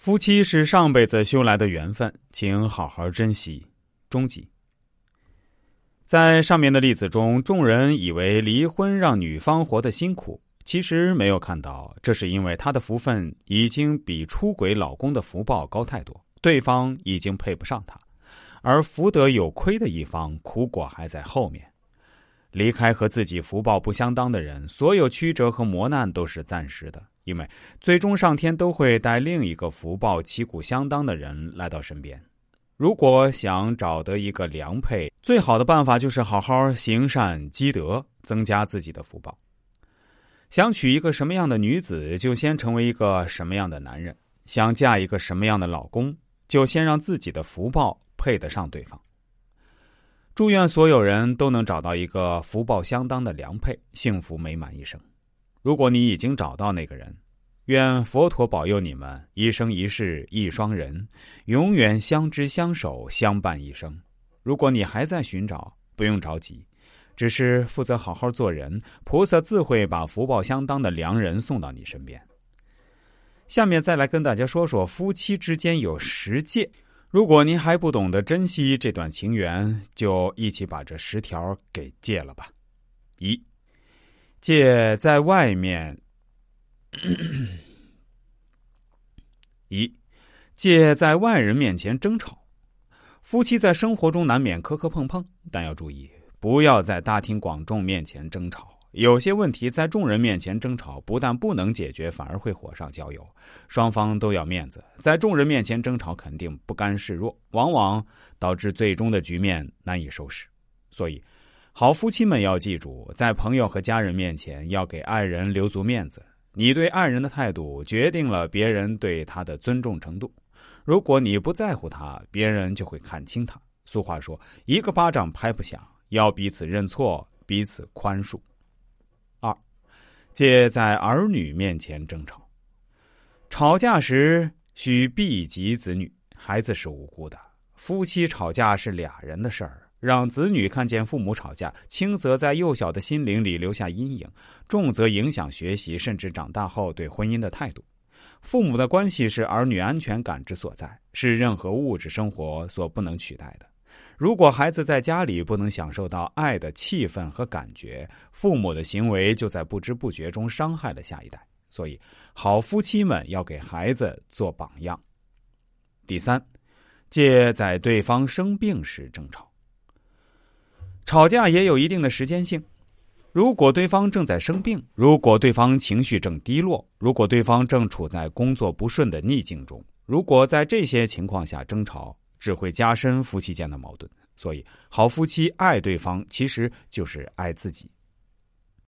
夫妻是上辈子修来的缘分，请好好珍惜。终极。在上面的例子中，众人以为离婚让女方活得辛苦，其实没有看到，这是因为她的福分已经比出轨老公的福报高太多，对方已经配不上她，而福德有亏的一方，苦果还在后面。离开和自己福报不相当的人，所有曲折和磨难都是暂时的。因为最终上天都会带另一个福报旗鼓相当的人来到身边。如果想找得一个良配，最好的办法就是好好行善积德，增加自己的福报。想娶一个什么样的女子，就先成为一个什么样的男人；想嫁一个什么样的老公，就先让自己的福报配得上对方。祝愿所有人都能找到一个福报相当的良配，幸福美满一生。如果你已经找到那个人，愿佛陀保佑你们一生一世一双人，永远相知相守相伴一生。如果你还在寻找，不用着急，只是负责好好做人，菩萨自会把福报相当的良人送到你身边。下面再来跟大家说说夫妻之间有十戒，如果您还不懂得珍惜这段情缘，就一起把这十条给戒了吧。一。借在外面，一借在外人面前争吵。夫妻在生活中难免磕磕碰碰，但要注意，不要在大庭广众面前争吵。有些问题在众人面前争吵，不但不能解决，反而会火上浇油。双方都要面子，在众人面前争吵，肯定不甘示弱，往往导致最终的局面难以收拾。所以。好夫妻们要记住，在朋友和家人面前要给爱人留足面子。你对爱人的态度，决定了别人对他的尊重程度。如果你不在乎他，别人就会看轻他。俗话说：“一个巴掌拍不响。”要彼此认错，彼此宽恕。二，戒在儿女面前争吵。吵架时需避及子女，孩子是无辜的。夫妻吵架是俩人的事儿。让子女看见父母吵架，轻则在幼小的心灵里留下阴影，重则影响学习，甚至长大后对婚姻的态度。父母的关系是儿女安全感之所在，是任何物质生活所不能取代的。如果孩子在家里不能享受到爱的气氛和感觉，父母的行为就在不知不觉中伤害了下一代。所以，好夫妻们要给孩子做榜样。第三，借在对方生病时争吵。吵架也有一定的时间性，如果对方正在生病，如果对方情绪正低落，如果对方正处在工作不顺的逆境中，如果在这些情况下争吵，只会加深夫妻间的矛盾。所以，好夫妻爱对方，其实就是爱自己。